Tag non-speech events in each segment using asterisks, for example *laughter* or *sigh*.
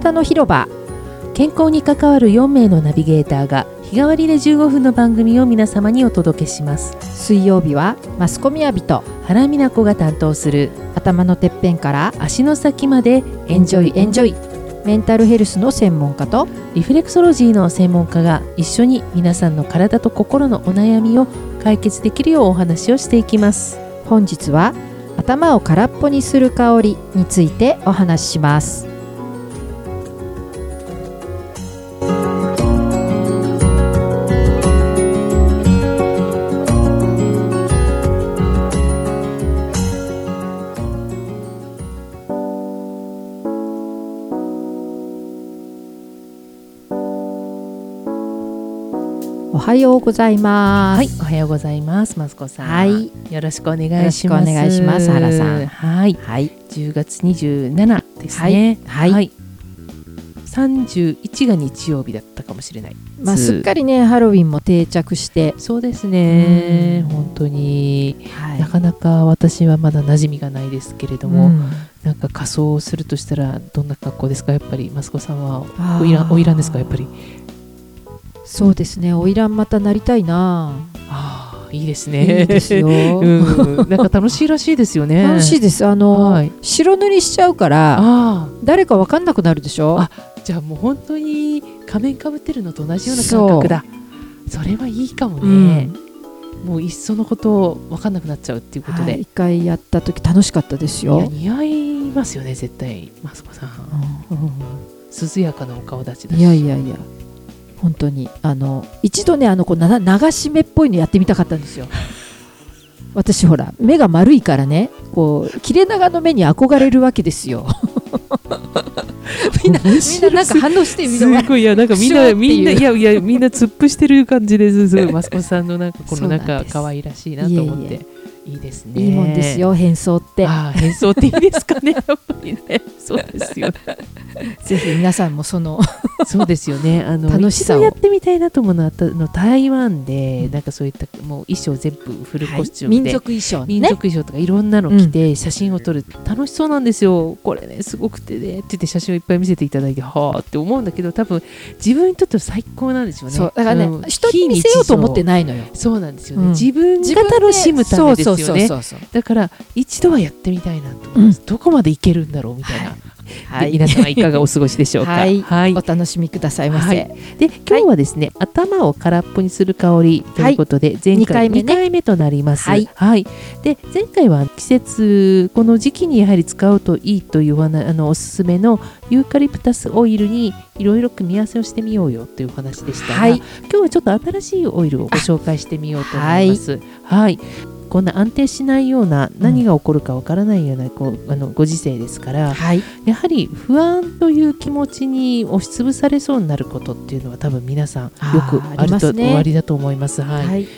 体の広場。健康に関わる4名のナビゲーターが日替わりで15分の番組を皆様にお届けします。水曜日はマスコミアビと原美奈子が担当する頭のてっぺんから足の先までエンジョイエンジョイメンタルヘルスの専門家とリフレクソロジーの専門家が一緒に皆さんの体と心のお悩みを解決できるようお話をしていきます。本日は頭を空っぽにする香りについてお話しします。はようございます。はい、おはようございます、マスコさん。はい、よろしくお願いします。お願いします原さん。はい、はい、10月27ですね。はい。はい。31が日曜日だったかもしれない。まあすっかりねハロウィンも定着して、そうですね。うん。本当に、はなかなか私はまだ馴染みがないですけれども、うん。なんか仮装をするとしたらどんな格好ですか？やっぱりマスコさんはおいらんですか？やっぱり。そうですね。花魁またなりたいな。ああいいですいね。いですよ。*laughs* うん、なんか楽しいらしいですよね。楽しいです。あの、はい白塗りしちゃうから。誰かわかんなくなるでしょ？あじゃあもう本当に仮面かぶってるのと同じような感覚だそれはいいかもね、もういっそのこと分かんなくなっちゃうっていうことで、はい一回やった時楽しかったですよ。似合いますよね絶対マスコさん、うん涼やかなお顔立ちだしいやいやいや。本当に。あの一度ねあのこうな流し目っぽいのやってみたかったんですよ。*laughs* 私ほら目が丸いからねこう切れ長の目に憧れるわけですよ。*laughs* みんなみんななんか反応してみすんな。ごいいやなんかみんな *laughs* みんないやいやみんな突っ伏してる感じです。すごいマスコさんのなんかこのなんか可愛らしいなと思っていえいいいですね。いいもんですよ変装って。ああ変装っていいですかね。*laughs* やっぱりね。そうですよね。*laughs* ぜひ皆さんもその *laughs* そうですよね。あの楽しさを。やってみたいなと思うのはあの台湾でなんかそういったもう衣装全部フルコスチュームで、民族衣装の民ね族衣装とかいろんなの着て写真を撮る、楽しそうなんですよ。これねすごくてね。って言って写真をいっぱい見せていただいてはあって思うんだけど多分自分にとっては最高なんですよね。そう。だからね、うん人に見せようと思ってないのよ。そうなんですよね。うん。自分が楽しむためですよね。そうそうそうそう。だから一度はやってみたいなと思います、どこまでいけるんだろうみたいな。はい。で皆さんはいかがお過ごしでしょうか。はい。はい。お楽しみくださいませ。はい。で今日はですね、頭を空っぽにする香りということで、前二回回目ね。2回目となります。はい。で前回は季節この時期にやはり使うといいというあのおすすめのユーカリプタスオイルにいろいろ組み合わせをしてみようよというお話でしたが、はい。今日はちょっと新しいオイルをご紹介してみようと思います。はいこんな安定しないような何が起こるかわからないようなこうあのご時世ですから、はい、やはり不安という気持ちに押しつぶされそうになることっていうのは多分皆さんよくあると終わりだと思います。はい。はい、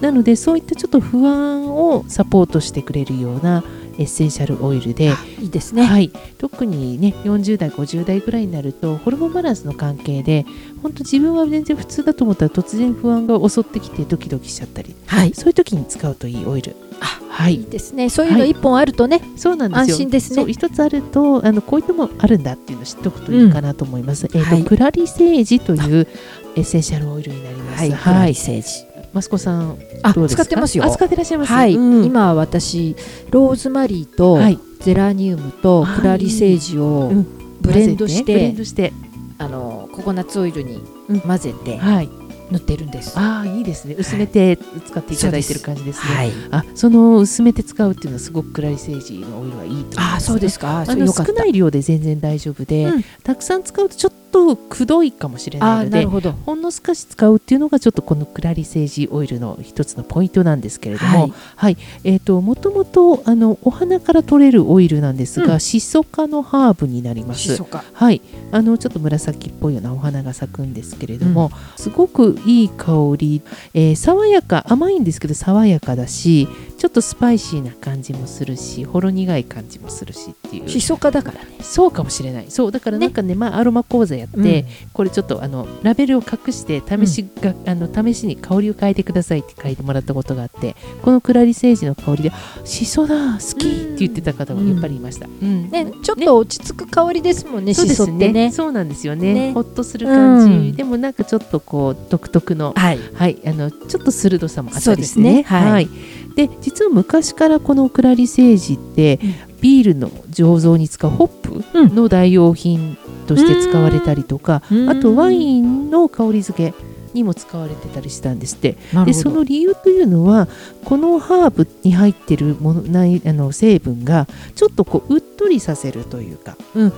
なのでそういったちょっと不安をサポートしてくれるようなエッセンシャルオイルで、いいですね。はい、特にね40代50代ぐらいになるとホルモンバランスの関係で本当自分は全然普通だと思ったら突然不安が襲ってきてドキドキしちゃったりはい、そういう時に使うといいオイル。あはいいいですね。そういうの一本あるとね、そうなんですよ。安心ですねそう一つあるとあのこういうのもあるんだっていうのを知っておくといいかなと思います。えっ、と、はいクラリセージというエッセンシャルオイルになります。はい、はい。政治。マスコさんあ。使ってますよあ使ってらっしゃいます？はい、うん今私ローズマリーとはいゼラニウムとはいクラリセージをうんブレンドし混ぜブレンて、ドして、あのココナッツオイルにうん混ぜてはい。塗ってるんです。ああいいですね。薄めて使っていただいてる感じですね。はい。あその薄めて使うっていうのはすごくクラリセージのオイルはいいと思います。あ、そうですか。あの。少ない量で全然大丈夫で、うんたくさん使うとちょっとくどいかもしれないあ、のでなるほど。ほんの少し使うっていうのがちょっとこのクラリセージオイルの一つのポイントなんですけれども、はい。はい、えっ、ともともとあのお花から取れるオイルなんですが、うん。シソ科のハーブになります。シソ。科。はい、あのちょっと紫っぽいようなお花が咲くんですけれども、すごくいい香り、えー爽やか甘いんですけど爽やかだしちょっとスパイシーな感じもするしほろ苦い感じもするしっていう。シソ科だからね。そうかもしれない。そうだからなんかねまあ、アロマ講座やって、これちょっとあのラベルを隠して試しが、あの試しに香りを変えてくださいって書いてもらったことがあってこのクラリセージの香りでしそだ好きって言ってた方もやっぱりいました、うん。ね、ちょっと落ち着く香りですもんね、そうシですね。ソってね。そうなんですよね。ね。ほっとする感じ、うん。でもなんかちょっとこう独特のはい。はい、あのちょっと鋭さもあっそうですたりしてね。ね。はい。で実は昔からこのクラリセージって、ビールの醸造に使うホップうん。の代用品として使われたりとか、うんあとワインの香り付けにも使われてたりしたんですって。でそ。の理由というのはこのハーブに入ってるものないあの成分がちょっとこううっとりさせるというか、うん、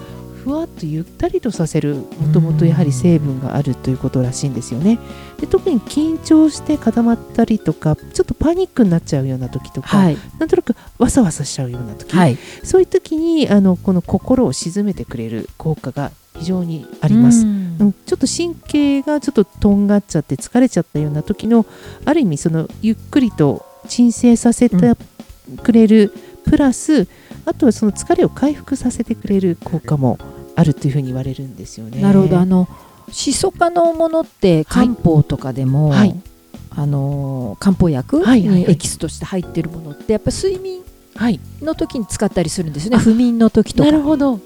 ふわっとゆったりとさせるもともとやはり成分があるということらしいんですよね。で特に緊張して固まったりとかちょっとパニックになっちゃうような時とか、はい。なんとなくわさわさしちゃうような時、はい。そういう時にあのこの心を鎮めてくれる効果が非常にあります。うんうん、ちょっと神経がちょっととんがっちゃって疲れちゃったような時のある意味そのゆっくりと鎮静させてくれる、プラスあとはその疲れを回復させてくれる効果もあるというふうに言われるんですよね。なるほど。あの、シソ科のものって漢方とかでも、はい。あの漢方薬にエキスとして入ってるものってやっぱ睡眠はい、の時に使ったりするんですよね。あ不眠の時とか。なるほど。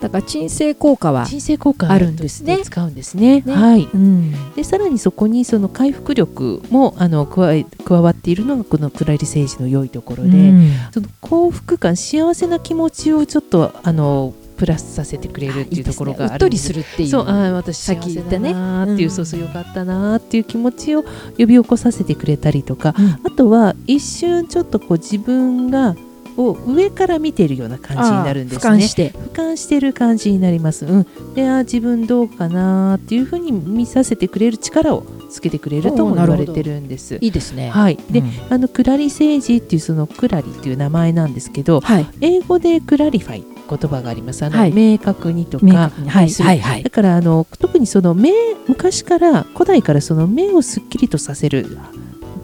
だから鎮静効果は、鎮静効果あるんですね。使うんですね。ね。はい。うん、でさらにそこにその回復力もあの加え加わっているのがこのクラリセージの良いところで、うん。その幸福感幸せな気持ちをちょっとあのプラスさせてくれるっていうところがあるいいで。すねうっとりするっていう。そうあー私さっき言ったね幸せだなーって。いう、うんそうそうよかったなーっていう気持ちを呼び起こさせてくれたりとか、うん。あとは一瞬ちょっとこう自分がを上から見ているような感じになるんですね。俯瞰して。俯瞰してる感じになります。うん、であー自分どうかなーっていうふうに見させてくれる力をつけてくれるとも言われてるんです。いいですね。はい、で、うん。あのクラリセージっていうそのクラリっていう名前なんですけどはい。英語で clarify 言葉があります。あの、はい明確にと明かはい。はいはい。だからあの特にその目昔から古代からその目をすっきりとさせる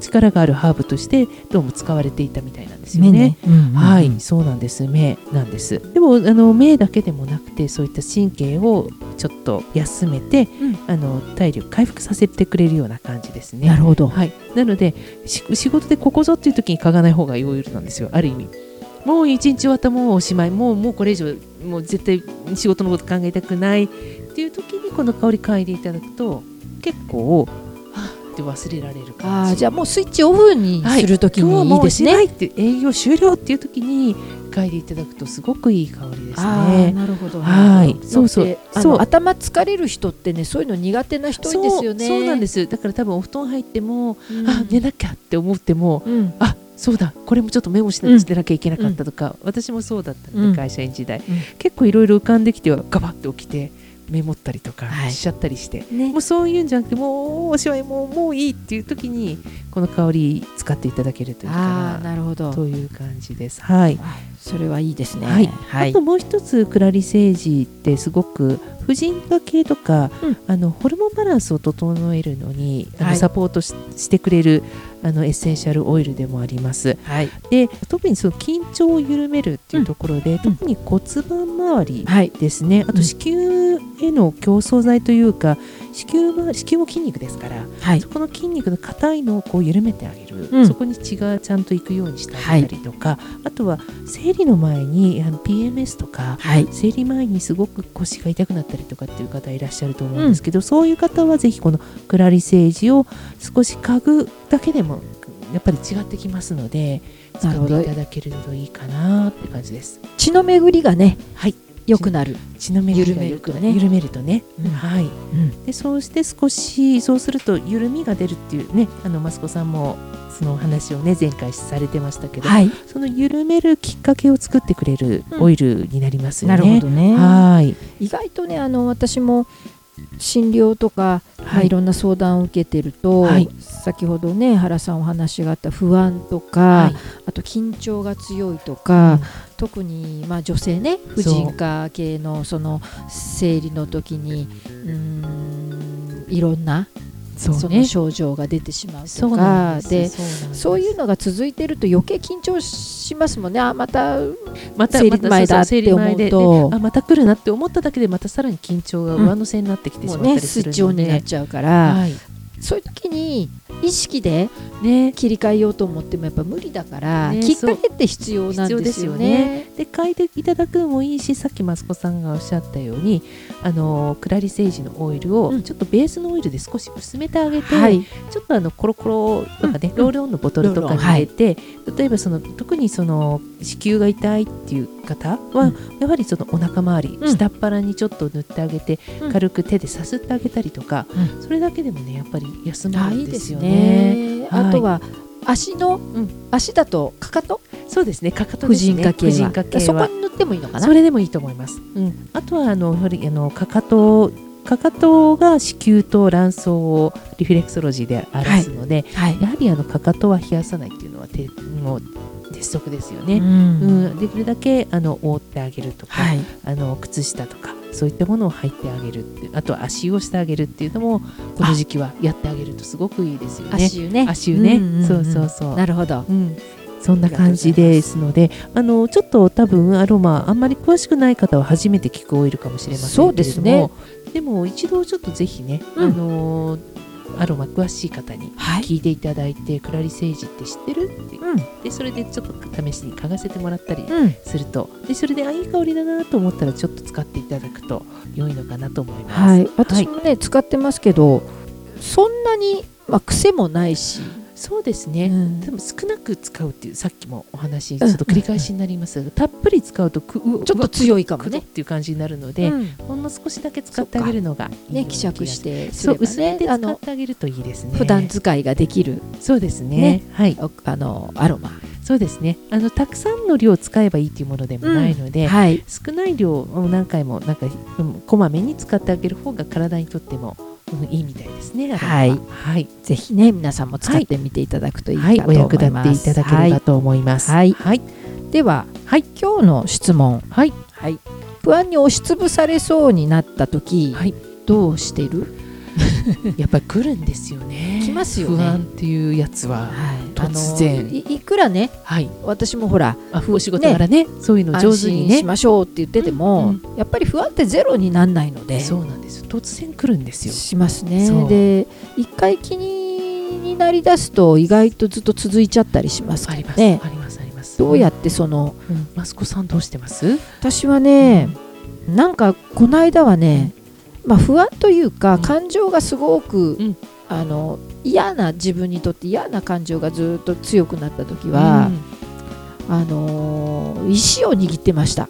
力があるハーブとしてどうも使われていたみたいなんですよね。目ね、うんうんうん。はい、そうなんです。目なんです。でもあの目だけでもなくて、そういった神経をちょっと休めて、うん。あの体力回復させてくれるような感じですね。なるほど、はい、なのでし仕事でここぞっていう時に嗅がない方がいいなんですよ。ある意味もう一日終わったもうおしまいもうもうこれ以上もう絶対仕事のこと考えたくないっていう時にこの香り嗅いでいただくと結構はぁって忘れられるあ感じ。あじゃあもうスイッチオフにするときにいいですもうおしまね、いって営業終了っていう時に嗅いでいただくとすごくいい香りですね。なるほどはい。そうそう。そう。頭疲れる人ってねそういうの苦手な人多いですよね。そうそうなんです。だから多分お布団入っても、うん。あ寝なきゃって思ってもうん。あそうだこれもちょっとメモしなうんしてなきゃいけなかったとか、私もそうだったので、うん。会社員時代、ん。結構いろいろ浮かんできてはガバッと起きてメモったりとかはい。しちゃったりして、ね。もうそういうんじゃなくてもうおしまいもうもういいっていう時にこの香り使っていただけるといいあかなあなるほど。という感じです。はい。それはいいですね。はい。はい。あともう一つクラリセージってすごく婦人科系とか、うん。あのホルモンバランスを整えるのにあの、はい。サポートししてくれるあのエッセンシャルオイルでもあります。はい。で特にその緊張を緩めるっていうところで、うん。特に骨盤周りはい。ですね、あうん。と子宮への競争剤というか子宮周り子宮も筋肉ですからはい。そこの筋肉の硬いのをこう緩めてあげる、うん。そこに血がちゃんと行くようにしてあげたりとか、あとは生理の前にあの PMS とかはい。生理前にすごく腰が痛くなったりとかっていう方いらっしゃると思うんですけど、そういう方はぜひこのクラリセージを少し嗅ぐだけでもやっぱり違ってきますので使っていただけるといいかなって感じです。血の巡りがねはい良くなる、血の巡りが緩めるとね。緩めるとね、うん。はい。うん。でそうして少しそうすると緩みが出るっていうねあのマスコさんもそのお話をね前回されてましたけど、はい。その緩めるきっかけを作ってくれるうん。オイルになりますよなね。るほどね。はい。意外とねあの私も診療とか、まあはいいろんな相談を受けてると、はい。先ほどね原さんお話があった不安とか、はい。あと緊張が強いとか、特に、まあ、女性ね婦人科系のその生理の時にうーんいろんなそうね。その症状が出てしまうとか。ですでそういうのが続いてると余計緊張しますもんね。あまたまた生理前だって思うと。あまた来るなって思っただけでまたさらに緊張が上乗せになってきてしまったねスイッチオりするので、ンになっちゃうから、はいそういう時に意識でね、切り替えようと思ってもやっぱ無理だから、ねきっかけって必要なんですよね。で書いていただくのもいいしさっきマスコさんがおっしゃったようにあのクラリセージのオイルをうん。ちょっとベースのオイルで少し薄めてあげて、はい、ちょっとあのコロコロとかね、うん。ロールオンのボトルとかに入れて、例えばその特にその子宮が痛いっていう方は、うん。やはりそのお腹周り、うん。下っ腹にちょっと塗ってあげて、うん。軽く手でさすってあげたりとか、うそれだけでもねやっぱり休まあいいですよねね。。あとは足の、ん。足だとかかとそうですね。かかと婦ですね。人科系は。婦人科系そこはに塗ってもいいのかな？それでもいいと思います。うん、あとはあのやはりあのかかとかかとが子宮と卵巣をリフレクソロジーで表すので、はい。やはりあのかかとは冷やさないっていうのはてもう鉄則ですようね。ん。うん、できるだけあの覆ってあげるとか、はい。あの靴下とかそういったものを履いてあげるってあとは足湯をしてあげるっていうのもこの時期はやってあげるとすごくいいですよね。足湯ね。足湯ね、んんん。そうそうそう。なるほど。うん、そんな感じですのであのちょっと多分アロマあんまり詳しくない方は初めて聞くオイルかもしれませんけれどもそうですね。でも一度ちょっとぜひね、うん。あのアロマ詳しい方にはい。聞いていただいて、クラリセージって知ってるって。うん。でそれでちょっと試しに嗅がせてもらったりうん。すると。でそれであいい香りだなと思ったらちょっと使っていただくと良いのかなと思います。はい。私もね使ってますけどそんなにまあ癖もないしそうですね、うん。多分少なく使うっていうさっきもお話ちょっと繰り返しになります。が、たっぷり使うとくうちょっと強いかもくどっねていう感じになるので、うん。ほんの少しだけ使ってあげるのがいいね希釈してすればそう薄めて使ってあげるといいですね。普段使いができる。そうですね。ねはい。おあのアロマ。そうですね。あのたくさんの量を使えばいいというものでもないので、はい。少ない量を何回もなんか、うんこまめに使ってあげる方が体にとっても、うんいいみたいですね。はい。はい、ぜひね皆さんも使ってみていただくといいかと思います。役立っていただければと思います。はい。はい、では、はい。今日の質問、はい、はい、不安に押しつぶされそうになった時、はい。どうしてる？*laughs* やっぱり来るんですよね。*laughs* 来ますよね。不安っていうやつは。はい、突然。いいくらねはい、私もほらあお仕事からねそういうの上手にね。し。ましょうって言ってても、うんやっぱり不安ってゼロになんないので。そうなんです。突然来るんですよ。しますね。で一回気にになりだすと意外とずっと続いちゃったりしますあります、けどねありますあります。どうやってそのうん、マスコさんどうしてます？私はね、なんかこの間はね、まあ、不安というか、うん。感情がすごく、うんあの嫌な自分にとって嫌な感情がずっと強くなった時は、あのー石を握ってました。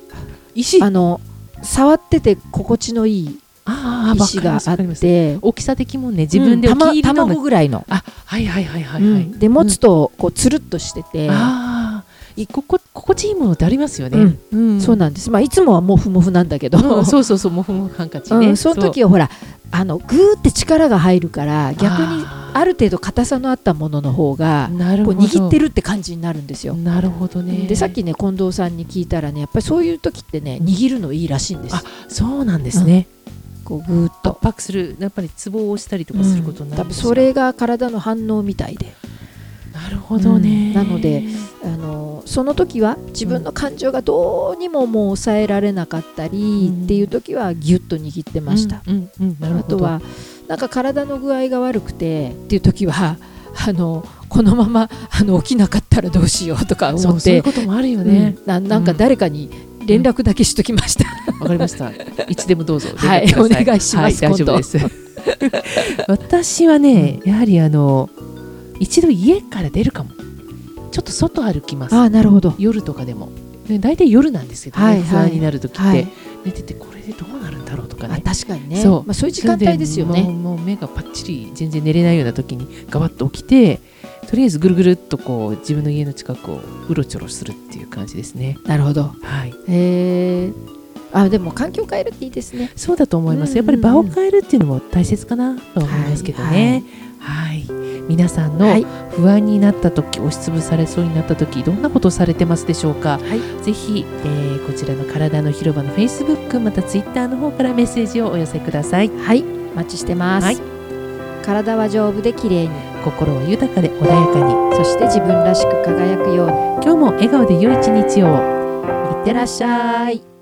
石？あの触ってて心地のいいああ石があって大きさ的もんね自分でうん卵ぐらいの、あはいはいはいはいはい、うん。で持つとこうつるっとしてて、ああいここ心地いいものってありますよね、うん。うん。そうなんです、まあ、いつもはモフモフなんだけど、うんそうそうそうもふもふハンカチね、うん、その時はほらあのグーって力が入るから逆にあある程度硬さのあったものの方がこう握ってるって感じになるんですよ。なるほどね。でさっきね近藤さんに聞いたらねやっぱりそういう時ってね握るのいいらしいんです。あそうなんですね、こうグーッ圧と。迫するやっぱりツボを押したりとかすることにな多分るんですよそれが体の反応みたいでなるほどね、うん。なのであのその時は自分の感情がどうにももう抑えられなかったりうん。っていう時はギュッと握ってました、あとはなんか体の具合が悪くてっていう時は *laughs* あのこのままあの起きなかったらどうしようとか思そうって。そういうこともあるよね、うん。ななんか誰かに連絡だけしときました、わかりました。いつでもどうぞ。はいお願いしますはい、大丈夫です。*laughs* *laughs* 私はね、やはりあの一度家から出るかも。ちょっと外歩きます。ああなるほど夜とかでも。ね、大体夜なんですけどね、はいはい不安になる時って、はい寝ててこれでどうなるんだろうとかあね。確かにねそうまあ、そういう時間帯ですよねもう目がパッチリ全然寝れないような時にガバッと起きてとりあえずぐるぐるっとこう自分の家の近くをうろちょろするっていう感じですね。なるほどはい、へえあでも環境変えるっていいですねそうだと思います。やっぱり場を変えるっていうのも大切かなと思いますけどね。はい、皆さんのはい。不安になった時、押しつぶされそうになった時、どんなことをされてますでしょうか？はい。ぜひ、えーこちらの体の広場の Facebook また Twitter の方からメッセージをお寄せください。はい。お待ちしてます、はい。体は丈夫で綺麗に。心は豊かで穏やかに。そして自分らしく輝くように。今日も笑顔で良い一日を。いってらっしゃい